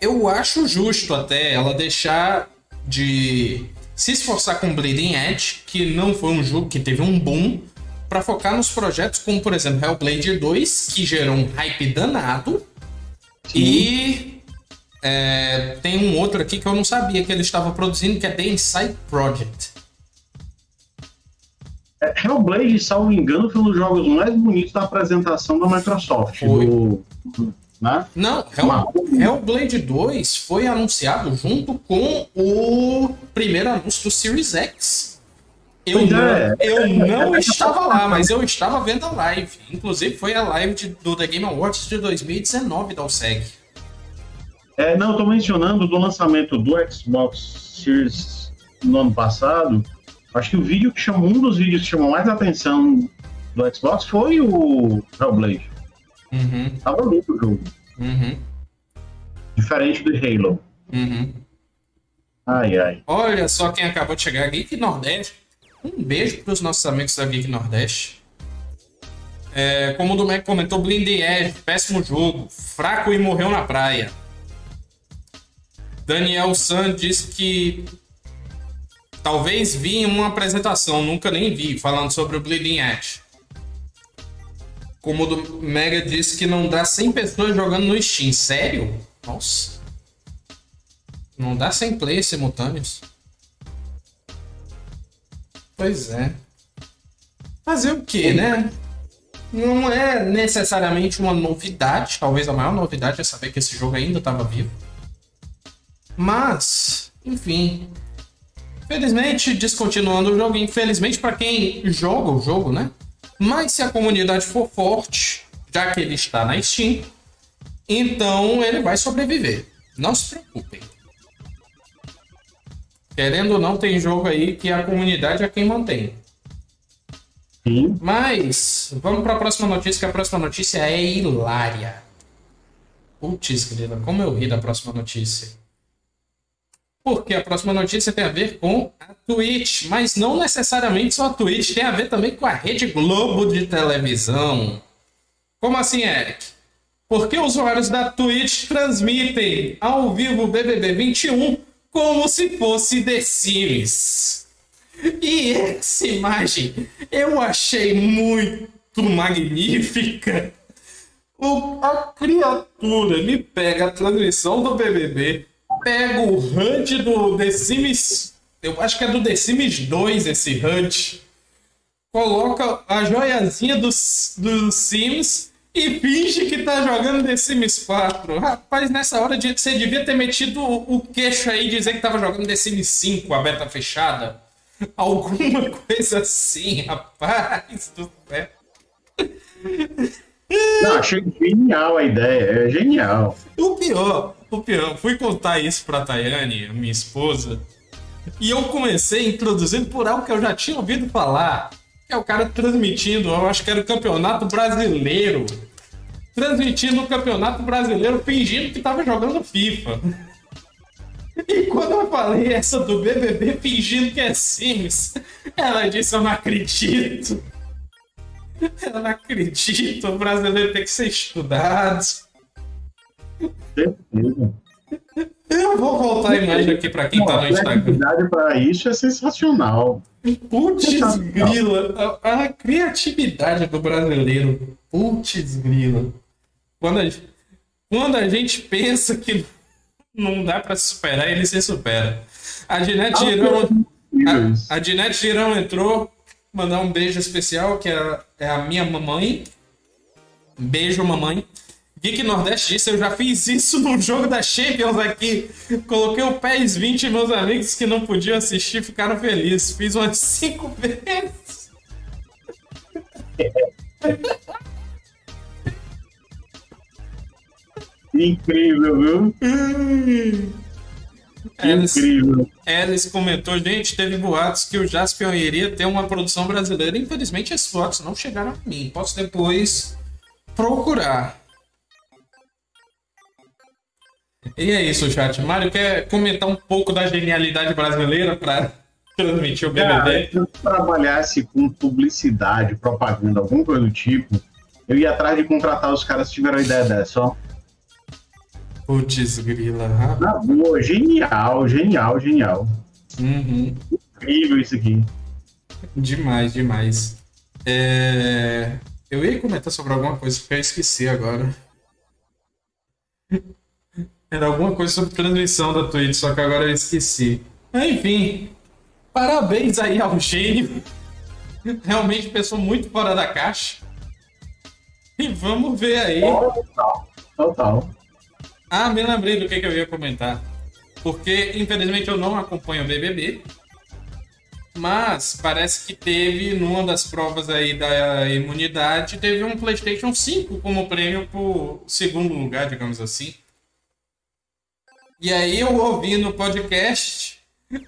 eu acho justo até ela deixar de se esforçar com Bleeding Edge, que não foi um jogo que teve um boom, para focar nos projetos como, por exemplo, Hellblade 2, que gerou um hype danado, e é, tem um outro aqui que eu não sabia que ele estava produzindo, que é The Inside Project. É, Hellblade, salvo engano, foi um dos jogos mais bonitos da apresentação da Microsoft. Foi. Do, né? Não, Hell, Hellblade 2 foi anunciado junto com o primeiro anúncio do Series X. Eu, Pois não, é. eu não estava lá, mas eu estava vendo a live. Inclusive, foi a live de- do The Game Awards de 2019 da OSEG. É, não, eu tô mencionando do lançamento do Xbox Series no ano passado. Acho que o vídeo que chamou, um dos vídeos que chamou mais atenção do Xbox foi o Hellblade. Uhum, Tava lindo o jogo. uhum, Diferente do Halo. uhum. Ai, ai. Olha só quem acabou de chegar, Geek Nordeste. Um beijo para os nossos amigos da Geek Nordeste. É, como o Domecq comentou, Blind Edge, péssimo jogo, fraco e morreu na praia. Daniel San diz que talvez vi em uma apresentação, nunca nem vi, falando sobre o Bleeding Edge. Como o do Mega disse que não dá 100 pessoas jogando no Steam. Sério? Nossa. Não dá 100 players simultâneos. Pois é. Fazer o quê, né? Não é necessariamente uma novidade. Talvez a maior novidade é saber que esse jogo ainda estava vivo. Mas, enfim. Felizmente, descontinuando o jogo. Infelizmente, para quem joga o jogo, né? Mas se a comunidade for forte, já que ele está na Steam, então ele vai sobreviver. Não se preocupem. Querendo ou não, tem jogo aí que a comunidade é quem mantém. Sim. Mas, vamos para a próxima notícia, que a próxima notícia é hilária. Putz, grila, como eu ri da próxima notícia. Porque a próxima notícia tem a ver com a Twitch, mas não necessariamente só a Twitch, tem a ver também com a Rede Globo de televisão. Como assim, Eric? Porque usuários da Twitch transmitem ao vivo BBB 21 como se fosse The Sims. E essa imagem eu achei muito magnífica. O, a criatura me pega a transmissão do BBB, pega o HUD do The Sims, eu acho que é do The Sims 2 esse HUD, coloca a joiazinha dos, dos Sims e finge que tá jogando The Sims 4. Rapaz, nessa hora você devia ter metido o, o queixo aí e dizer que tava jogando The Sims 5, a beta fechada. Alguma coisa assim, rapaz do céu. Não, achei genial a ideia, é genial. O pior, o fui contar isso pra Tayane, minha esposa, e eu comecei introduzindo por algo que eu já tinha ouvido falar, que é o cara transmitindo, eu acho que era o Campeonato Brasileiro, transmitindo o Campeonato Brasileiro fingindo que tava jogando FIFA. E quando eu falei essa do BBB fingindo que é Sims, ela disse: Eu não acredito. Eu não acredito. O brasileiro tem que ser estudado. Certeza. Eu vou voltar a imagem aqui pra quem tá no a Instagram. criatividade para isso é sensacional. Putz, Sensacional. grila. A, a criatividade do brasileiro. Putz, grila. Quando a, gente- quando a gente pensa que não dá pra superar, ele se supera. A Ginete Girão. A, a Dinete Girão entrou, mandar um beijo especial, que é, é a minha mamãe. Beijo, mamãe. Geek Nordeste disse: Eu já fiz isso no jogo da Champions aqui. Coloquei o PES 20 e meus amigos que não podiam assistir ficaram felizes. Fiz umas 5 vezes. Incrível, viu? Alice, Incrível. Alice comentou: Gente, teve boatos que o Jaspion iria ter uma produção brasileira. Infelizmente, esses boatos não chegaram a mim. Posso depois procurar. E é isso, chat. Mário quer comentar um pouco da genialidade brasileira para transmitir o Cara, BBB? se eu trabalhasse com publicidade, propaganda, alguma coisa do tipo, eu ia atrás de contratar os caras que tiveram a ideia dessa, ó. Putz, grila. Na boa, genial, genial, genial. Uhum. Incrível isso aqui. Demais, demais. É, Eu ia comentar sobre alguma coisa que eu esqueci agora. Era alguma coisa sobre transmissão da Twitch, só que agora eu esqueci. Enfim, parabéns aí ao gênio. Realmente pessoa muito fora da caixa. E vamos ver aí. Total. Total. Ah, me lembrei do que, que eu ia comentar. Porque, infelizmente, eu não acompanho o BBB. Mas parece que teve, numa das provas aí da imunidade, teve um PlayStation 5 como prêmio por segundo lugar, digamos assim. E aí eu ouvi no podcast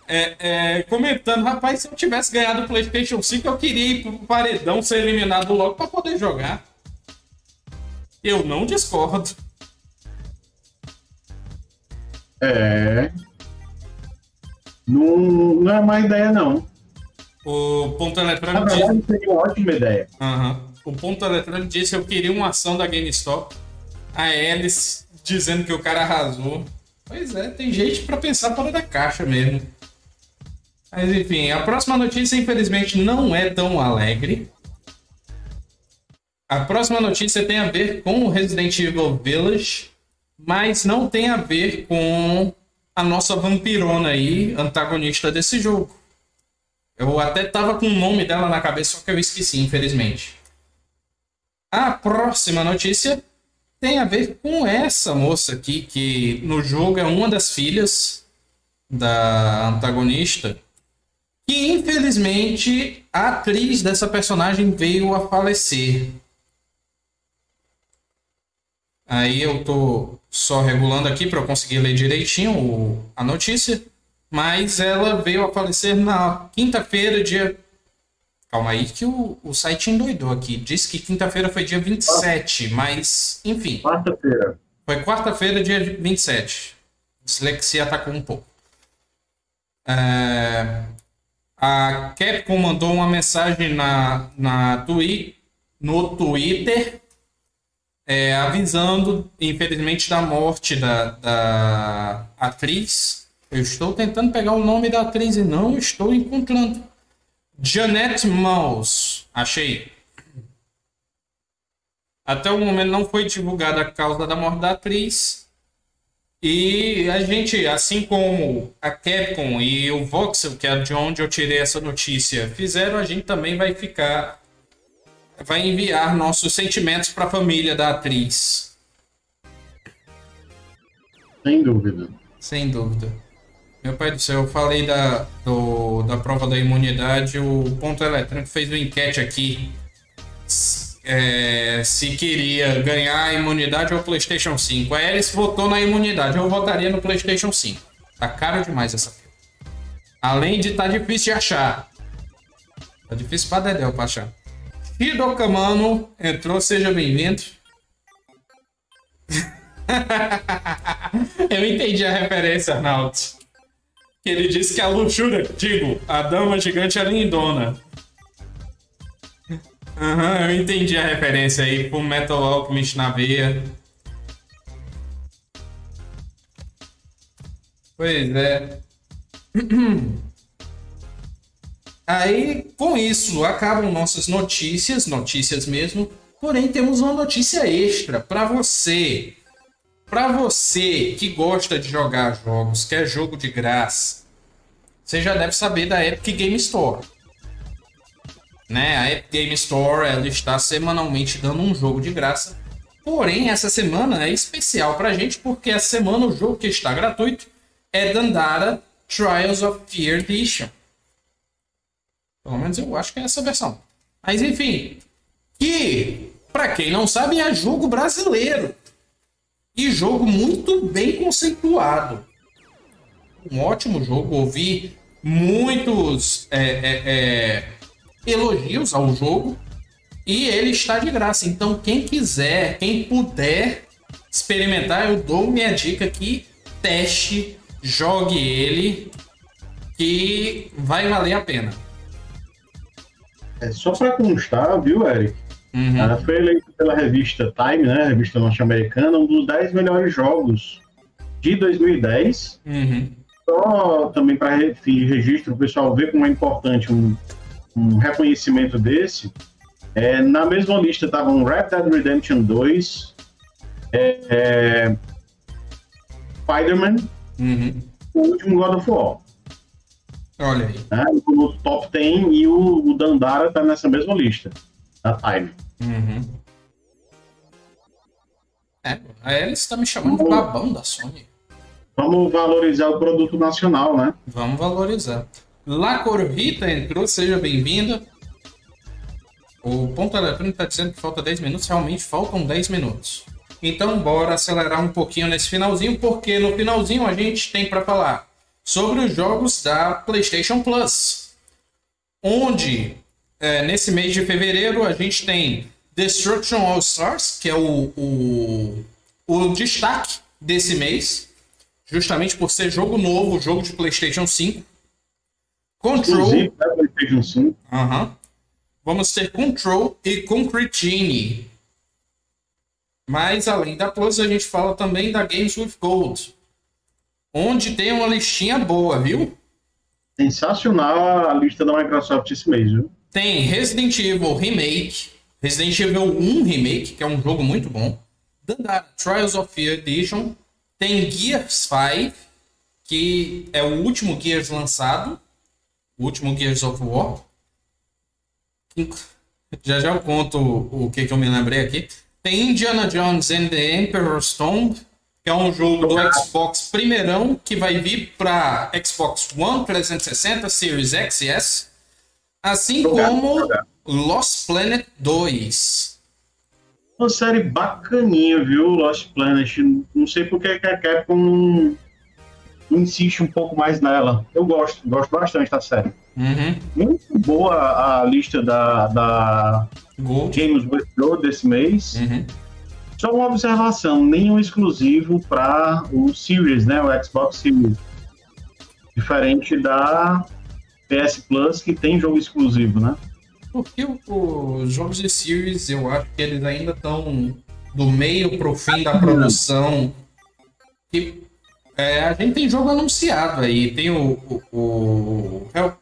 é, é, comentando, rapaz, se eu tivesse ganhado o PlayStation 5, eu queria ir pro paredão ser eliminado logo para poder jogar. Eu não discordo. É. Não, não é má ideia, não. O ponto eletrônico diz, verdade, seria uma ótima ideia. Aham. o ponto eletrônico disse eu queria uma ação da GameStop. A Alice dizendo que o cara arrasou. Pois é, tem gente pra pensar fora da caixa mesmo. Mas enfim, a próxima notícia infelizmente não é tão alegre. A próxima notícia tem a ver com o Resident Evil Village, mas não tem a ver com a nossa vampirona aí, antagonista desse jogo. Eu até tava com o nome dela na cabeça, só que eu esqueci, infelizmente. A próxima notícia tem a ver com essa moça aqui, que no jogo é uma das filhas da antagonista. Que infelizmente a atriz dessa personagem veio a falecer. Aí eu tô só regulando aqui para eu conseguir ler direitinho a notícia. Mas ela veio a falecer na quinta-feira, dia. Calma aí que o, o site endoidou aqui. Diz que quinta-feira foi dia 27, mas enfim. Quarta-feira. Foi quarta-feira, dia 27. Dislexia atacou um pouco. É, a Capcom mandou uma mensagem na, na twi no Twitter é, avisando, infelizmente, da morte da, da atriz. Eu estou tentando pegar o nome da atriz e não estou encontrando. Janet Mouse. Achei. Até o momento não foi divulgada a causa da morte da atriz. E a gente, assim como a Capcom e o Voxel, que é de onde eu tirei essa notícia, fizeram, a gente também vai ficar vai enviar nossos sentimentos para a família da atriz. Sem dúvida. Sem dúvida. Meu pai do céu, eu falei da, do, da prova da imunidade, o ponto eletrônico fez uma enquete aqui é, se queria ganhar a imunidade ou PlayStation 5. A Alice votou na imunidade, eu votaria no PlayStation 5. Tá caro demais essa Além de tá difícil de achar. Tá difícil pra Dedéu pra achar. Hidokamano entrou, seja bem-vindo. Eu entendi a referência, Arnaldo. Ele disse que a luxúria, digo, a dama gigante é lindona. Aham, uhum, eu entendi a referência aí pro Metal Alchemist na veia. Pois é. Aí, com isso, acabam nossas notícias, notícias mesmo. Porém, temos uma notícia extra para você. Para você que gosta de jogar jogos, quer jogo de graça, você já deve saber da Epic Game Store. Né? A Epic Game Store ela está semanalmente dando um jogo de graça. Porém, essa semana é especial para a gente porque essa semana o jogo que está gratuito é Dandara Trials of Fear Edition. Pelo menos eu acho que é essa versão. Mas enfim, que para quem não sabe é jogo brasileiro e jogo muito bem conceituado. Um ótimo jogo. Ouvi muitos é, é, é, elogios ao jogo e ele está de graça. Então quem quiser, quem puder experimentar, eu dou minha dica aqui, teste, jogue ele, que vai valer a pena. É, só para constar, viu, Eric? Uhum. Ela foi eleita pela revista Time, né, revista norte-americana, um dos 10 melhores jogos de 2010. Uhum. Só também para registro, o pessoal ver como é importante um, um reconhecimento desse. É, na mesma lista estavam Red Dead Redemption 2, é, é, Spider-Man, uhum. o último God of War. Olha aí. Né? No top 10 e o, o Dandara tá nessa mesma lista, da Time. Uhum. É, a Alice tá me chamando de babão da Sony. Vamos valorizar o produto nacional, né? Vamos valorizar. La Corvita entrou, seja bem-vinda. O ponto eletrônico está dizendo que falta 10 minutos, realmente faltam 10 minutos. Então, bora acelerar um pouquinho nesse finalzinho, porque no finalzinho a gente tem para falar sobre os jogos da PlayStation Plus, onde é, nesse mês de fevereiro a gente tem Destruction All Stars, que é o, o, o destaque desse mês, justamente por ser jogo novo, jogo de PlayStation 5. Control. Inclusive, PlayStation 5. Uhum. Vamos ter Control e Concrete Genie. Mas além da Plus, a gente fala também da Games with Gold, onde tem uma listinha boa, viu? Sensacional a lista da Microsoft esse mês, viu? Tem Resident Evil Remake, Resident Evil 1 Remake, que é um jogo muito bom. Dandara Trials of Fear Edition. Tem Gears 5, que é o último Gears lançado. o último Gears of War. Já já eu conto o que, que eu me lembrei aqui. Tem Indiana Jones and the Emperor's Tomb, que é um jogo do Xbox primeirão, que vai vir para Xbox One, 360, Series X e S. Assim como Lost Planet 2. Uma série bacaninha, viu? Lost Planet. Não sei porque a Capcom insiste um pouco mais nela. Eu gosto, gosto bastante da série. Uhum. Muito boa a lista da, da Games Workflow desse mês. Uhum. Só uma observação, nenhum exclusivo para o Series, né? O Xbox Series. Diferente da PS Plus, que tem jogo exclusivo, né? Porque os jogos de Series, eu acho que eles ainda estão do meio pro fim da produção. E, é, a gente tem jogo anunciado aí. Tem o, o, o, Hell,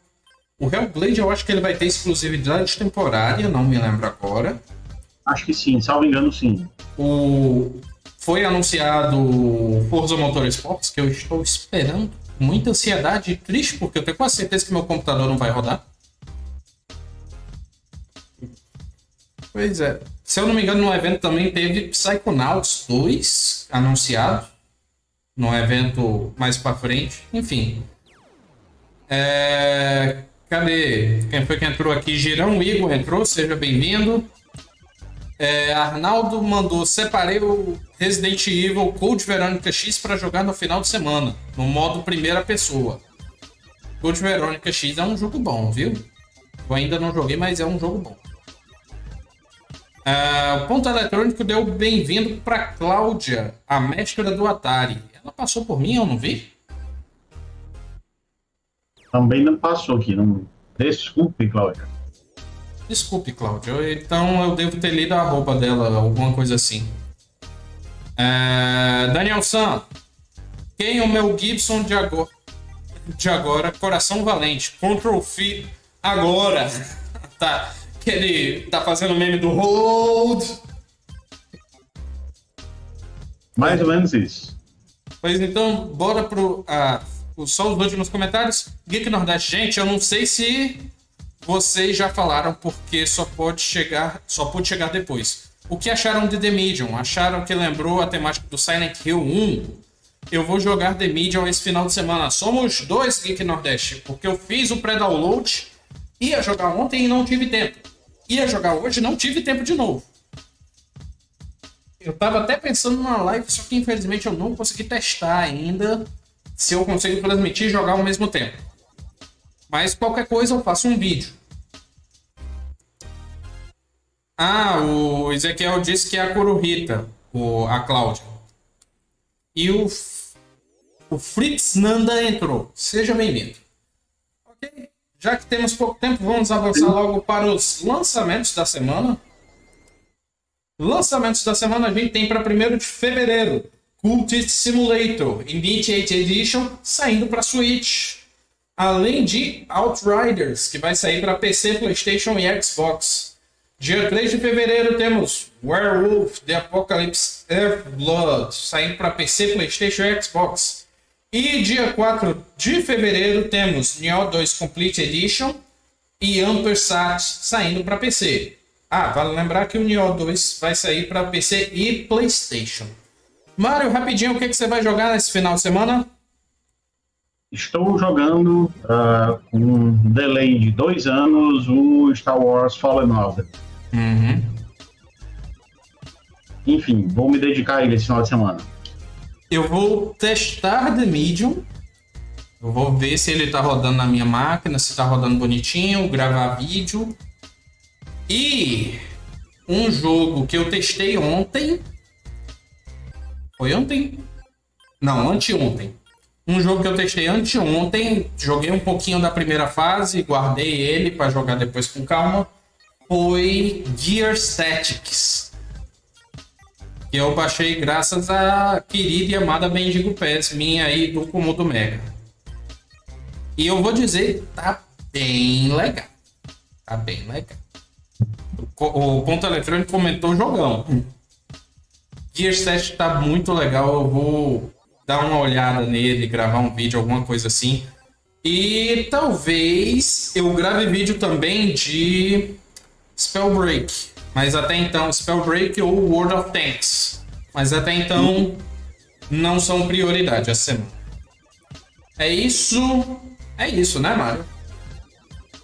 o Hellblade, eu acho que ele vai ter exclusividade temporária, não me lembro agora. Acho que sim, salvo engano, sim. O, foi anunciado Forza Motorsports, que eu estou esperando muita ansiedade e triste, porque eu tenho quase certeza que meu computador não vai rodar. Pois é. Se eu não me engano, no evento também teve Psychonauts 2 anunciado. No evento mais pra frente. Enfim. É... Cadê? Quem foi que entrou aqui? Girão Igor entrou, seja bem-vindo. É, Arnaldo mandou, separei o Resident Evil Code Verônica X para jogar no final de semana, no modo primeira pessoa. Code Verônica X é um jogo bom, viu? Eu ainda não joguei, mas é um jogo bom. É, o ponto eletrônico deu bem-vindo para Cláudia, a mestra do Atari. Ela passou por mim, eu não vi? Também não passou aqui, não. Desculpe, Cláudia. Desculpe, Cláudio. Então eu devo ter lido a roupa dela, alguma coisa assim. É... Daniel San. Quem é o meu Gibson de agora? De agora, Coração Valente. Control F agora. tá. Que ele tá fazendo meme do Hold. Mais ou menos isso. Pois então, bora pro. Ah, só os últimos comentários. Geek Nordeste, gente, eu não sei se vocês já falaram porque só pode chegar, só pode chegar depois. O que acharam de The Medium? Acharam que lembrou a temática do Silent Hill 1? Eu vou jogar The Medium esse final de semana. Somos dois Geek Nordeste, porque eu fiz o pré-download, ia jogar ontem e não tive tempo. Ia jogar hoje não tive tempo de novo. Eu tava até pensando numa live, só que infelizmente eu não consegui testar ainda se eu consigo transmitir e jogar ao mesmo tempo. Mas qualquer coisa eu faço um vídeo. Ah, o Ezequiel disse que é a Kuruhita, o, a Cláudia. E o, o Fritz Nanda entrou. Seja bem-vindo. Ok? Já que temos pouco tempo, vamos avançar logo para os lançamentos da semana. Lançamentos da semana a gente tem para 1 de fevereiro. Cultist Simulator Initiate Edition saindo para Switch. Além de Outriders, que vai sair para PC, PlayStation e Xbox. Dia 3 de fevereiro temos Werewolf The Apocalypse Earthblood, saindo para PC, PlayStation e Xbox. E dia 4 de fevereiro temos Neo 2 Complete Edition e Ampersat saindo para PC. Ah, vale lembrar que o Neo 2 vai sair para PC e PlayStation. Mário, rapidinho, o que, que você vai jogar nesse final de semana? Estou jogando uh, com um delay de dois anos o Star Wars Fallen Order. Uhum. Enfim, vou me dedicar a ele esse final de semana. Eu vou testar The Medium. Eu vou ver se ele tá rodando na minha máquina, se tá rodando bonitinho, gravar vídeo. E um jogo que eu testei ontem. Foi ontem? Não, anteontem. Um jogo que eu testei anteontem, joguei um pouquinho da primeira fase, guardei ele para jogar depois com calma foi Gear Statics. Que eu baixei graças à querida e amada Bendigo Pass minha aí do Komodo Mega. E eu vou dizer, tá bem legal. Tá bem legal. O, Ponto Eletrônico comentou jogão. Gear Statics tá muito legal. Eu vou dar uma olhada nele, gravar um vídeo, alguma coisa assim. E talvez eu grave vídeo também de Spellbreak. Mas até então, Spellbreak ou World of Tanks. Mas até então, não são prioridade essa semana. É isso. É isso, né, Mário?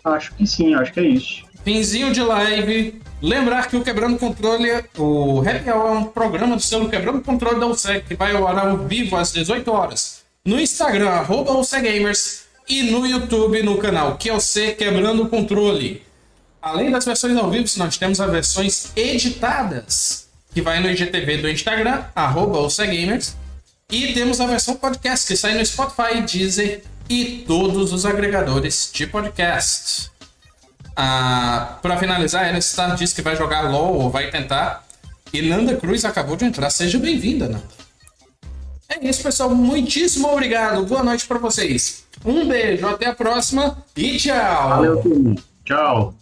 Acho que sim, acho que é isso. Finzinho de live. Lembrar que o Quebrando Controle, o Happy Hour é um programa do selo Quebrando Controle da UCEG, que vai ao ar ao vivo às 18 horas. No Instagram, arroba UCEGamers, e no YouTube, no canal QLC Quebrando Controle. Além das versões ao vivo, nós temos as versões editadas, que vai no IGTV do Instagram, arroba UCEGamers, e temos a versão podcast, que sai no Spotify, Deezer e todos os agregadores de podcast. Ah, para finalizar, Ellen Star disse que vai jogar LOL ou vai tentar. E Nanda Cruz acabou de entrar. Seja bem-vinda, Nanda. É isso, pessoal. Muitíssimo obrigado. Boa noite para vocês. Um beijo, até a próxima e tchau. Valeu, Tchau.